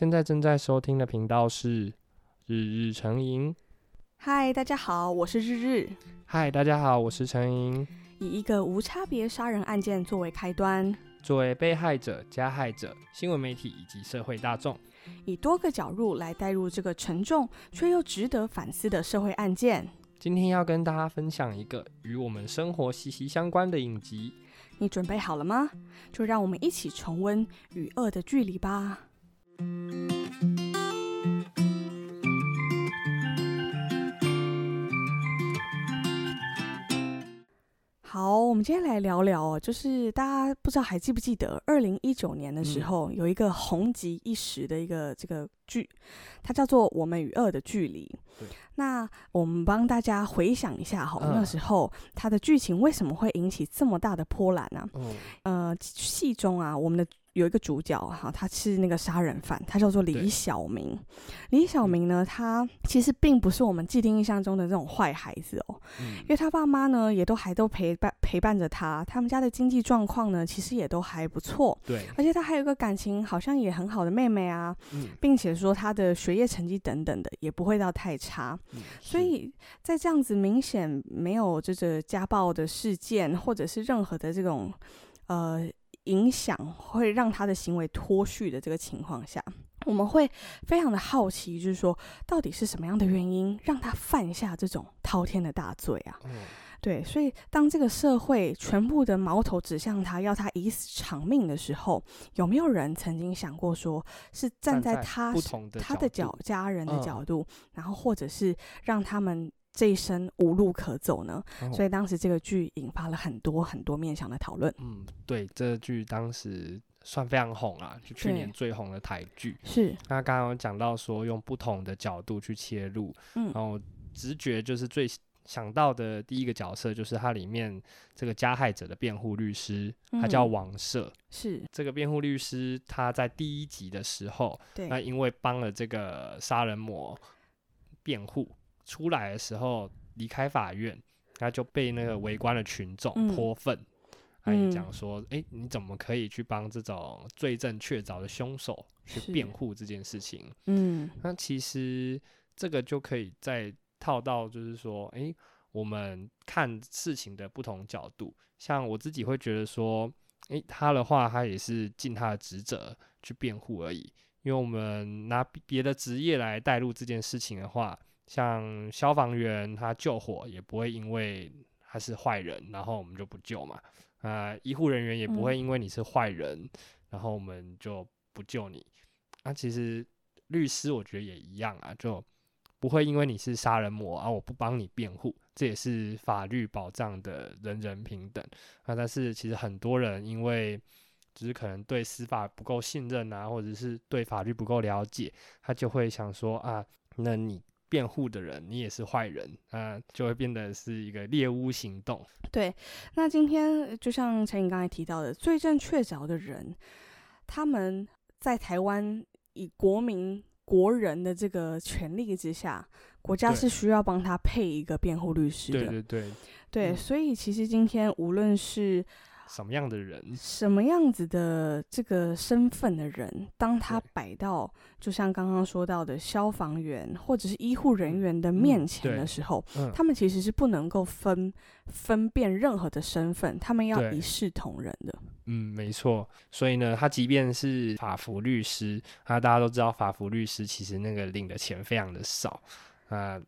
现在正在收听的频道是日日成瘾。嗨，大家好，我是日日。嗨，大家好，我是成瘾。以一个无差别杀人案件作为开端，作为被害者、加害者、新闻媒体以及社会大众，以多个角度来带入这个沉重却又值得反思的社会案件。今天要跟大家分享一个与我们生活息息相关的影集，你准备好了吗？就让我们一起重温与恶的距离吧。好，我们今天来聊聊哦，就是大家不知道还记不记得，二零一九年的时候，嗯、有一个红极一时的一个这个剧，它叫做《我们与恶的距离》。那我们帮大家回想一下，哈，那时候它的剧情为什么会引起这么大的波澜呢？嗯，呃，戏中啊，我们的。有一个主角哈，他是那个杀人犯，他叫做李小明。李小明呢，他其实并不是我们既定印象中的那种坏孩子哦，嗯、因为他爸妈呢也都还都陪伴陪伴着他，他们家的经济状况呢其实也都还不错。对，而且他还有一个感情好像也很好的妹妹啊，嗯、并且说他的学业成绩等等的也不会到太差。嗯、所以在这样子明显没有这个家暴的事件，或者是任何的这种呃。影响会让他的行为脱序的这个情况下，我们会非常的好奇，就是说到底是什么样的原因让他犯下这种滔天的大罪啊？嗯、对，所以当这个社会全部的矛头指向他，要他以死偿命的时候，有没有人曾经想过说，是站在他他的角家人的角度，嗯、然后或者是让他们。这一生无路可走呢，哦、所以当时这个剧引发了很多很多面向的讨论。嗯，对，这个剧当时算非常红啊，就去年最红的台剧。是。那刚刚讲到说用不同的角度去切入，嗯，然后直觉就是最想到的第一个角色就是它里面这个加害者的辩护律师，他叫王赦。嗯、是。这个辩护律师他在第一集的时候，对，那因为帮了这个杀人魔辩护。出来的时候离开法院，他就被那个围观的群众泼粪，他也讲说：“哎、欸，你怎么可以去帮这种罪证确凿的凶手去辩护这件事情？”嗯，那其实这个就可以再套到，就是说，哎、欸，我们看事情的不同角度。像我自己会觉得说，诶、欸，他的话，他也是尽他的职责去辩护而已。因为我们拿别的职业来带入这件事情的话。像消防员，他救火也不会因为他是坏人，然后我们就不救嘛。啊、呃，医护人员也不会因为你是坏人，嗯、然后我们就不救你。那、啊、其实律师我觉得也一样啊，就不会因为你是杀人魔啊，我不帮你辩护，这也是法律保障的人人平等啊。但是其实很多人因为就是可能对司法不够信任啊，或者是对法律不够了解，他就会想说啊，那你。辩护的人，你也是坏人啊，就会变得是一个猎巫行动。对，那今天就像陈颖刚才提到的，罪证确凿的人，他们在台湾以国民国人的这个权利之下，国家是需要帮他配一个辩护律师的。对对对，对，所以其实今天无论是什么样的人，什么样子的这个身份的人，当他摆到就像刚刚说到的消防员或者是医护人员的面前的时候，嗯嗯、他们其实是不能够分分辨任何的身份，他们要一视同仁的。嗯，没错。所以呢，他即便是法服律师，啊，大家都知道法服律师其实那个领的钱非常的少啊。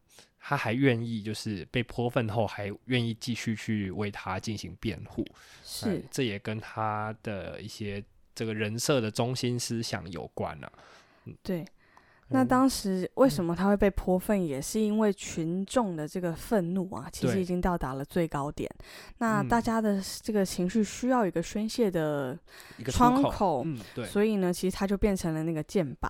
他还愿意，就是被泼粪后，还愿意继续去为他进行辩护，是、呃，这也跟他的一些这个人设的中心思想有关了、啊。嗯、对，那当时为什么他会被泼粪，也是因为群众的这个愤怒啊，其实已经到达了最高点。那大家的这个情绪需要一个宣泄的窗口，口嗯、对，所以呢，其实他就变成了那个箭靶。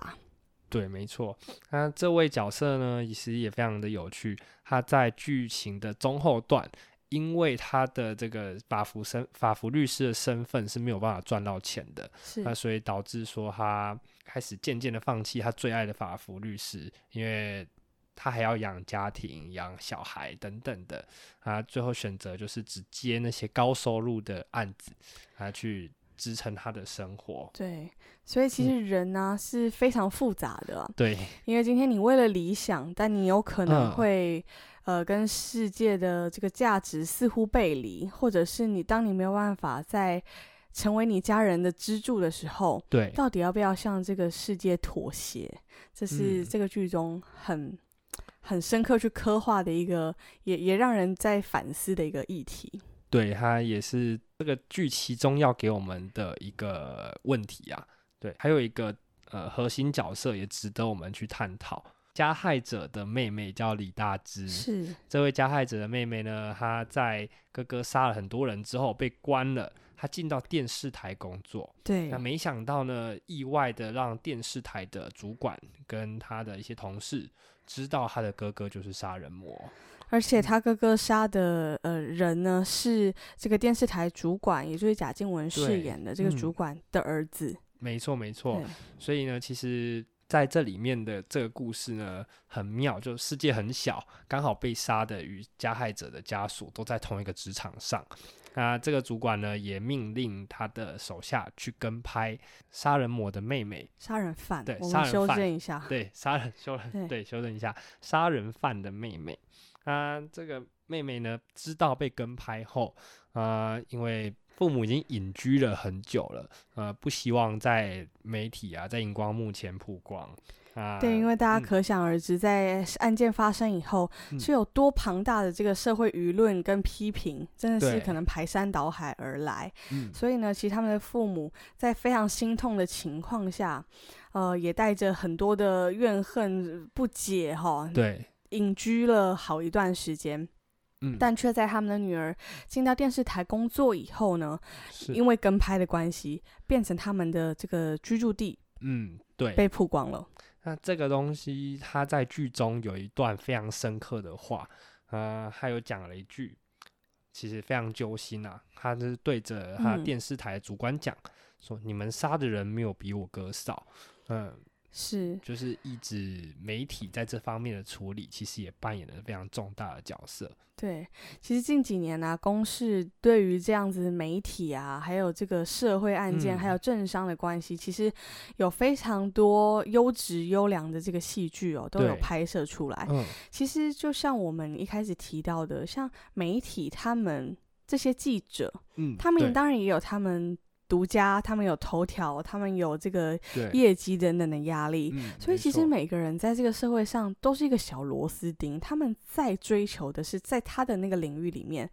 对，没错。那这位角色呢，其实也非常的有趣。他在剧情的中后段，因为他的这个法服身、法服律师的身份是没有办法赚到钱的，那所以导致说他开始渐渐的放弃他最爱的法服律师，因为他还要养家庭、养小孩等等的。他最后选择就是只接那些高收入的案子，他去支撑他的生活。对，所以其实人呢、啊嗯、是非常复杂的。对，因为今天你为了理想，但你有可能会、嗯、呃跟世界的这个价值似乎背离，或者是你当你没有办法在成为你家人的支柱的时候，对，到底要不要向这个世界妥协？这是这个剧中很、嗯、很深刻去刻画的一个，也也让人在反思的一个议题。对，他也是这个剧其中要给我们的一个问题啊。对，还有一个呃核心角色也值得我们去探讨。加害者的妹妹叫李大芝，是这位加害者的妹妹呢，她在哥哥杀了很多人之后被关了。她进到电视台工作，对，那没想到呢，意外的让电视台的主管跟他的一些同事知道他的哥哥就是杀人魔，而且他哥哥杀的呃人呢是这个电视台主管，也就是贾静雯饰演的这个主管的儿子。嗯、没错，没错。所以呢，其实在这里面的这个故事呢很妙，就世界很小，刚好被杀的与加害者的家属都在同一个职场上。那这个主管呢，也命令他的手下去跟拍杀人魔的妹妹，杀人犯。对，我们修正一下。对，杀人修人，对，修正一下，杀人犯的妹妹。啊，这个妹妹呢，知道被跟拍后，啊，因为父母已经隐居了很久了，呃，不希望在媒体啊，在荧光幕前曝光。啊，对，因为大家可想而知，嗯、在案件发生以后，嗯、是有多庞大的这个社会舆论跟批评，真的是可能排山倒海而来。嗯、所以呢，其实他们的父母在非常心痛的情况下，呃，也带着很多的怨恨、不解，哈，对，隐居了好一段时间。嗯，但却在他们的女儿进到电视台工作以后呢，因为跟拍的关系，变成他们的这个居住地。嗯，对，被曝光了。那这个东西，他在剧中有一段非常深刻的话，呃，还有讲了一句，其实非常揪心啊。他是对着他电视台的主管讲，嗯、说：“你们杀的人没有比我哥少。”嗯。是，就是一直媒体在这方面的处理，其实也扮演了非常重大的角色。对，其实近几年呢、啊，公视对于这样子媒体啊，还有这个社会案件，嗯、还有政商的关系，其实有非常多优质优良的这个戏剧哦，都有拍摄出来。嗯，其实就像我们一开始提到的，像媒体他们这些记者，嗯，他们当然也有他们。独家，他们有头条，他们有这个业绩等等的压力，嗯、所以其实每个人在这个社会上都是一个小螺丝钉，他们在追求的是在他的那个领域里面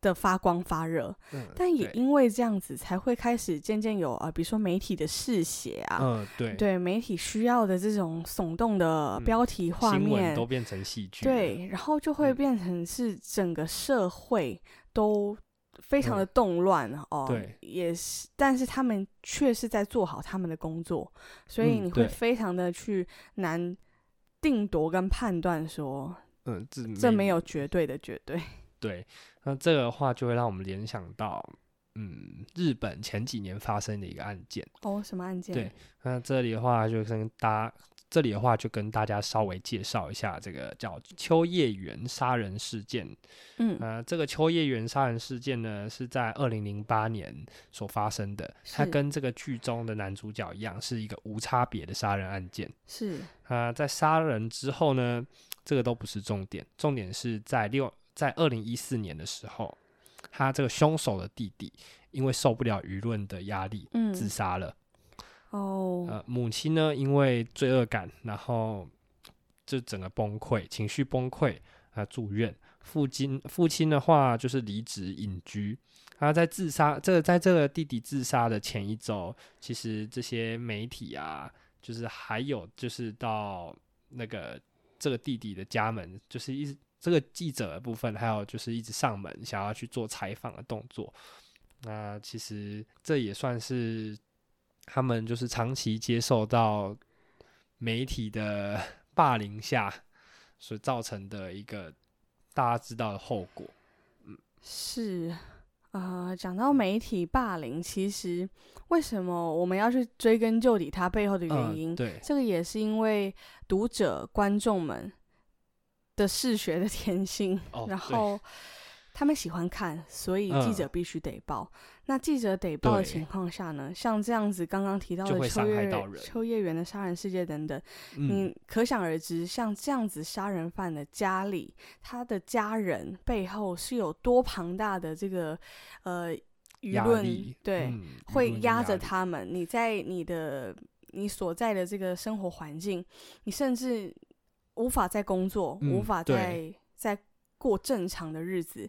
的发光发热。嗯、但也因为这样子，才会开始渐渐有啊，比如说媒体的嗜血啊，嗯、对，对，媒体需要的这种耸动的标题画面、嗯、都变成戏剧，对，然后就会变成是整个社会都。非常的动乱、嗯、哦，对，也是，但是他们却是在做好他们的工作，所以你会非常的去难定夺跟判断说，嗯，这没这没有绝对的绝对。对，那这个的话就会让我们联想到，嗯，日本前几年发生的一个案件。哦，什么案件？对，那这里的话就跟大家。这里的话就跟大家稍微介绍一下这个叫秋叶原杀人事件。嗯，呃，这个秋叶原杀人事件呢是在二零零八年所发生的。它跟这个剧中的男主角一样，是一个无差别的杀人案件。是啊，呃，在杀人之后呢，这个都不是重点，重点是在六在二零一四年的时候，他这个凶手的弟弟因为受不了舆论的压力，嗯，自杀了。哦，呃，母亲呢，因为罪恶感，然后就整个崩溃，情绪崩溃，啊，住院。父亲，父亲的话就是离职隐居。他在自杀，这个在这个弟弟自杀的前一周，其实这些媒体啊，就是还有就是到那个这个弟弟的家门，就是一直这个记者的部分，还有就是一直上门想要去做采访的动作。那其实这也算是。他们就是长期接受到媒体的 霸凌下所造成的一个大家知道的后果。嗯，是啊，呃，讲到媒体霸凌，其实为什么我们要去追根究底它背后的原因？嗯，对，这个也是因为读者观众们的嗜血的 天性，哦，然后。他们喜欢看，所以记者必须得报。嗯、那记者得报的情况下呢，像这样子刚刚提到的秋叶秋叶原的杀人事件等等，嗯、你可想而知，像这样子杀人犯的家里，他的家人背后是有多庞大的这个呃舆论，对，嗯、会压着他们。你在你的你所在的这个生活环境，你甚至无法再工作，嗯、无法再再过正常的日子，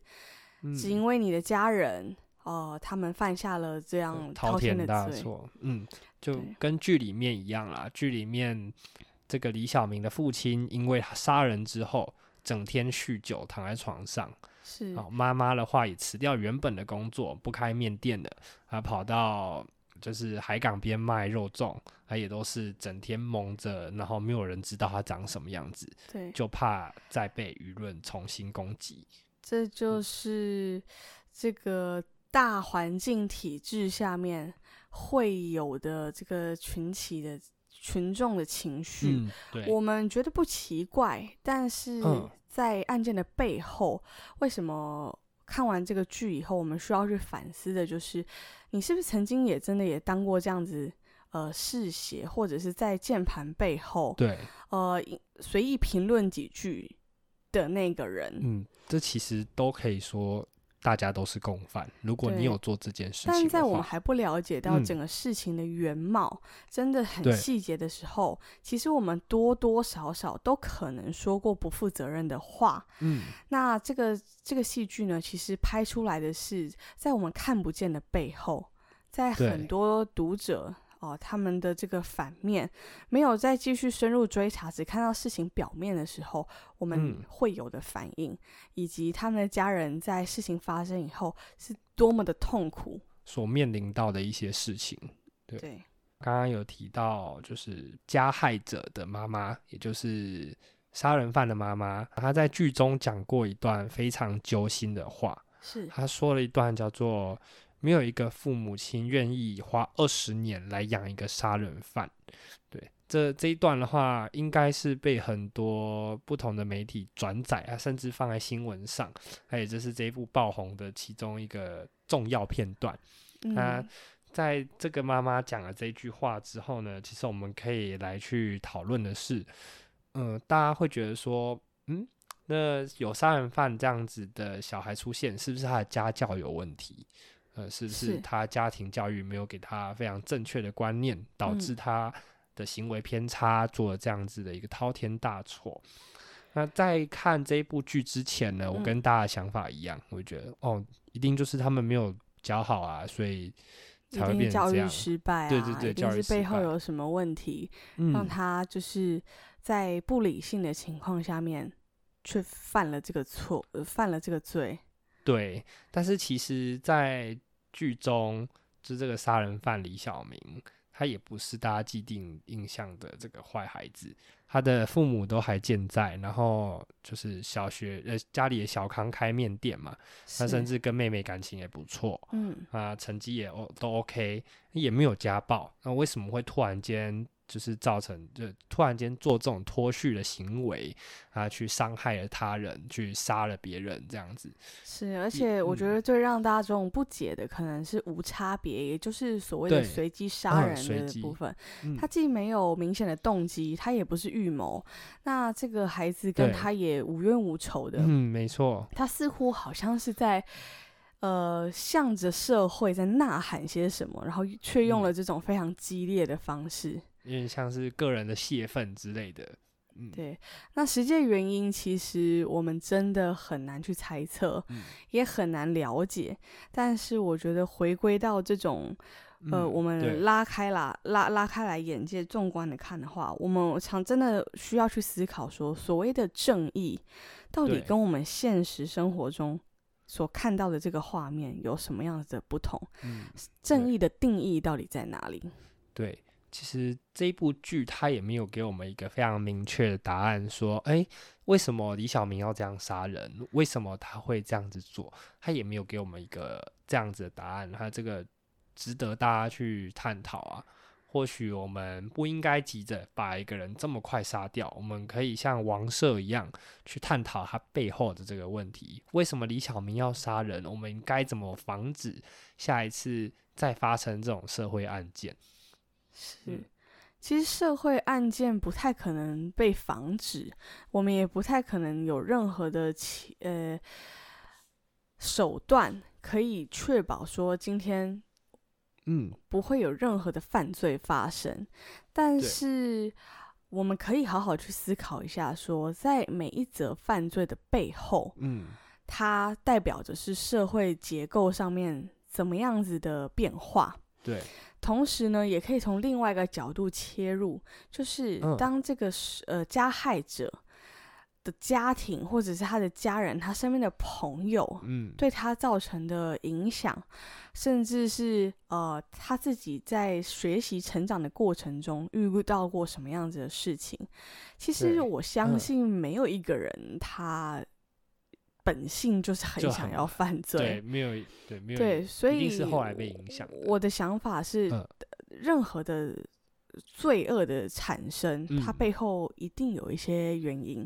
嗯、只因为你的家人，呃，他们犯下了这样滔天的大错。嗯，就跟剧里面一样啦。剧里面这个李小明的父亲，因为杀人之后，整天酗酒，躺在床上。是。哦，妈妈的话也辞掉原本的工作，不开面店的，啊，跑到。就是海港边卖肉粽，他也都是整天蒙着，然后没有人知道他长什么样子，对，就怕再被舆论重新攻击。这就是这个大环境体制下面会有的这个群体的群众的情绪，嗯，对，我们觉得不奇怪，但是在案件的背后，嗯，为什么？看完这个剧以后，我们需要去反思的就是，你是不是曾经也真的也当过这样子，呃，嗜血或者是在键盘背后，对，呃，随意评论几句的那个人？嗯，这其实都可以说。大家都是共犯。如果你有做这件事情，但在我们还不了解到整个事情的原貌，嗯、真的很细节的时候，其实我们多多少少都可能说过不负责任的话。嗯，那这个这个戏剧呢，其实拍出来的是在我们看不见的背后，在很多读者。哦，他们的这个反面没有再继续深入追查，只看到事情表面的时候，我们会有的反应，嗯、以及他们的家人在事情发生以后是多么的痛苦，所面临到的一些事情。对，对刚刚有提到，就是加害者的妈妈，也就是杀人犯的妈妈，她在剧中讲过一段非常揪心的话，是她说了一段叫做。没有一个父母亲愿意花二十年来养一个杀人犯。对，这这一段的话，应该是被很多不同的媒体转载啊，甚至放在新闻上。还有，这是这一部爆红的其中一个重要片段。那、嗯、在这个妈妈讲了这句话之后呢，其实我们可以来去讨论的是，嗯、呃，大家会觉得说，嗯，那有杀人犯这样子的小孩出现，是不是他的家教有问题？呃，是不是他家庭教育没有给他非常正确的观念，导致他的行为偏差，做了这样子的一个滔天大错？嗯、那在看这一部剧之前呢，我跟大家的想法一样，嗯、我觉得哦，一定就是他们没有教好啊，所以才会变成这样。教育失败啊，对对对，一定是背后有什么问题，让他就是在不理性的情况下面，却犯了这个错，呃，犯了这个罪。对，但是其实，在剧中，就这个杀人犯李小明，他也不是大家既定印象的这个坏孩子。他的父母都还健在，然后就是小学呃家里的小康开面店嘛，他甚至跟妹妹感情也不错，嗯啊，成绩也都 OK，也没有家暴。那为什么会突然间？就是造成，就突然间做这种脱序的行为啊，去伤害了他人，去杀了别人，这样子。是，而且我觉得最让大家这种不解的，可能是无差别，嗯、也就是所谓的随机杀人的部分。嗯、他既没有明显的动机，他也不是预谋。那这个孩子跟他也无冤无仇的。嗯，没错。他似乎好像是在。呃，向着社会在呐喊些什么，然后却用了这种非常激烈的方式，有点像是个人的泄愤之类的。嗯，对。那实际原因其实我们真的很难去猜测，嗯、也很难了解。但是我觉得回归到这种，呃，嗯、我们拉开了拉拉开来眼界，纵观的看的话，我们常真的需要去思考说，所谓的正义到底跟我们现实生活中。所看到的这个画面有什么样子的不同？嗯，正义的定义到底在哪里？对，其实这部剧它也没有给我们一个非常明确的答案，说，哎，为什么李小明要这样杀人？为什么他会这样子做？他也没有给我们一个这样子的答案。他这个值得大家去探讨啊，或许我们不应该急着把一个人这么快杀掉，我们可以像王赦一样去探讨他背后的这个问题：为什么李小明要杀人？我们该怎么防止下一次再发生这种社会案件？是。嗯其实社会案件不太可能被防止，我们也不太可能有任何的其呃手段可以确保说今天嗯不会有任何的犯罪发生。嗯、但是我们可以好好去思考一下说，说在每一则犯罪的背后，嗯，它代表着是社会结构上面怎么样子的变化。对。同时呢，也可以从另外一个角度切入，就是当这个呃加害者的家庭或者是他的家人、他身边的朋友，嗯，对他造成的影响，甚至是呃他自己在学习成长的过程中遇到过什么样子的事情。其实我相信没有一个人他。本性就是很想要犯罪，对，没有，对，没有，对，所以一定是后来被影响。我的想法是，嗯、任何的罪恶的产生，它背后一定有一些原因。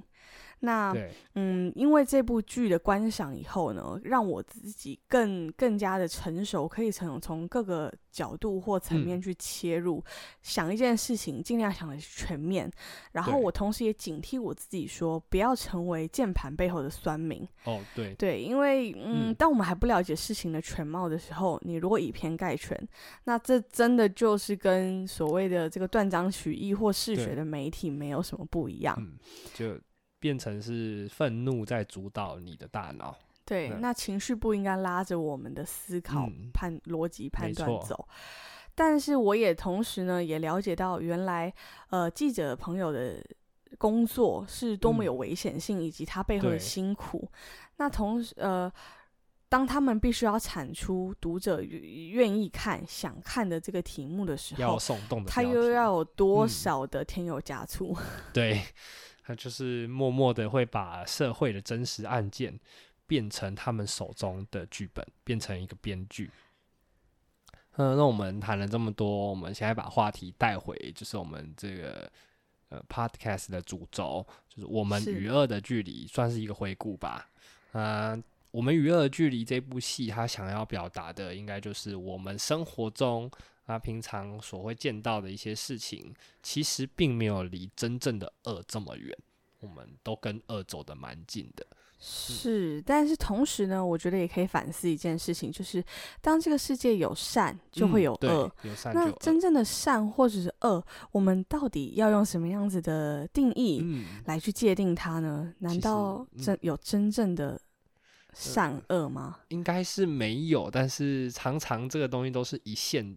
那嗯，因为这部剧的观赏以后呢，让我自己更更加的成熟，可以从从各个角度或层面去切入，嗯、想一件事情，尽量想的全面。然后我同时也警惕我自己说，不要成为键盘背后的酸民。哦，对对，因为嗯，嗯，当我们还不了解事情的全貌的时候，你如果以偏概全，那这真的就是跟所谓的这个断章取义或嗜血的媒体没有什么不一样。嗯，就。变成是愤怒在主导你的大脑，对，那情绪不应该拉着我们的思考、嗯、判逻辑判断走。但是我也同时呢，也了解到原来呃记者朋友的工作是多么有危险性，嗯、以及他背后的辛苦。那同时呃，当他们必须要产出读者愿意看、想看的这个题目的时候，他又要有多少的添油加醋？嗯、对。他就是默默的会把社会的真实案件变成他们手中的剧本，变成一个编剧。嗯，那我们谈了这么多，我们现在把话题带回，就是我们这个呃 podcast 的主轴，就是我们与恶的距离，算是一个回顾吧。嗯，我们与恶的距离这部戏，它想要表达的，应该就是我们生活中。他平常所会见到的一些事情，其实并没有离真正的恶这么远，我们都跟恶走得蛮近的。是，但是同时呢，我觉得也可以反思一件事情，就是当这个世界有善，就会有恶。嗯，有善，那真正的善或者是恶，我们到底要用什么样子的定义来去界定它呢？难道真有真正的善恶吗？呃，应该是没有，但是常常这个东西都是一线。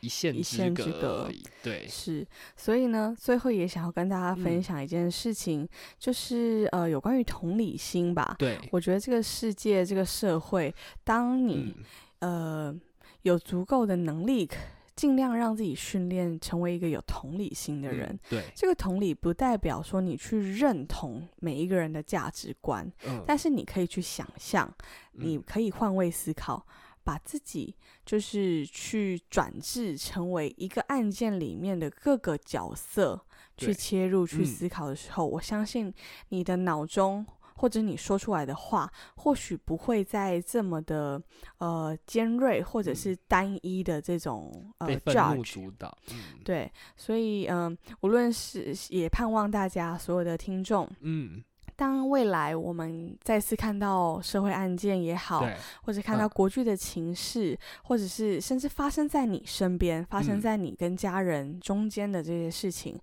一线之隔而已，对，是，所以呢，最后也想要跟大家分享一件事情，嗯、就是呃，有关于同理心吧。对，我觉得这个世界，这个社会，当你、嗯、呃有足够的能力，尽量让自己训练成为一个有同理心的人。嗯、对，这个同理不代表说你去认同每一个人的价值观，嗯、但是你可以去想象，你可以换位思考。嗯把自己就是去转制成为一个案件里面的各个角色，去切入、去思考的时候，嗯、我相信你的脑中或者你说出来的话，或许不会再这么的呃尖锐，或者是单一的这种、嗯、呃 judge 主导。嗯、对，所以嗯、呃，无论是也盼望大家所有的听众，嗯。当未来我们再次看到社会案件也好，或者看到国剧的情势，嗯、或者是甚至发生在你身边、发生在你跟家人中间的这些事情，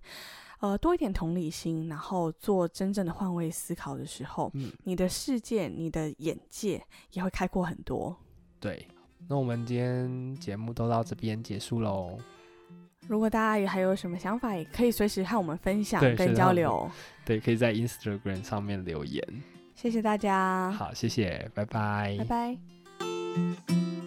嗯、呃，多一点同理心，然后做真正的换位思考的时候，嗯、你的世界、你的眼界也会开阔很多。对，那我们今天节目都到这边结束喽。如果大家也还有什么想法，也可以随时和我们分享跟交流。对，可以在 Instagram 上面留言。谢谢大家。好，谢谢，拜拜。拜拜。